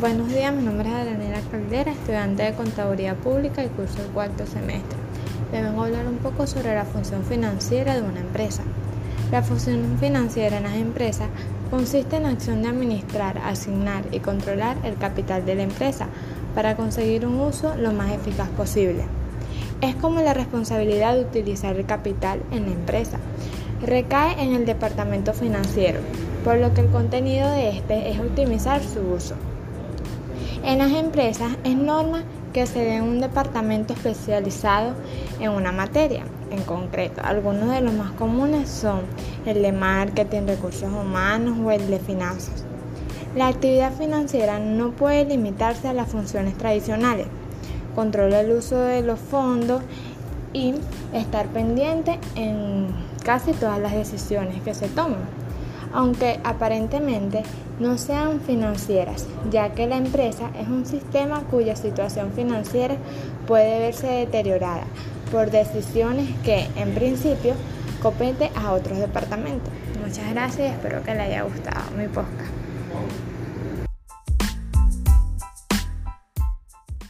Buenos días, mi nombre es Daniela Caldera, estudiante de Contaduría Pública y curso el cuarto semestre. Les a hablar un poco sobre la función financiera de una empresa. La función financiera en las empresas consiste en la acción de administrar, asignar y controlar el capital de la empresa para conseguir un uso lo más eficaz posible. Es como la responsabilidad de utilizar el capital en la empresa. Recae en el departamento financiero, por lo que el contenido de este es optimizar su uso. En las empresas es norma que se dé un departamento especializado en una materia en concreto. Algunos de los más comunes son el de marketing, recursos humanos o el de finanzas. La actividad financiera no puede limitarse a las funciones tradicionales. Controla el uso de los fondos y estar pendiente en casi todas las decisiones que se toman aunque aparentemente no sean financieras, ya que la empresa es un sistema cuya situación financiera puede verse deteriorada por decisiones que en principio compete a otros departamentos. Muchas gracias y espero que le haya gustado mi podcast.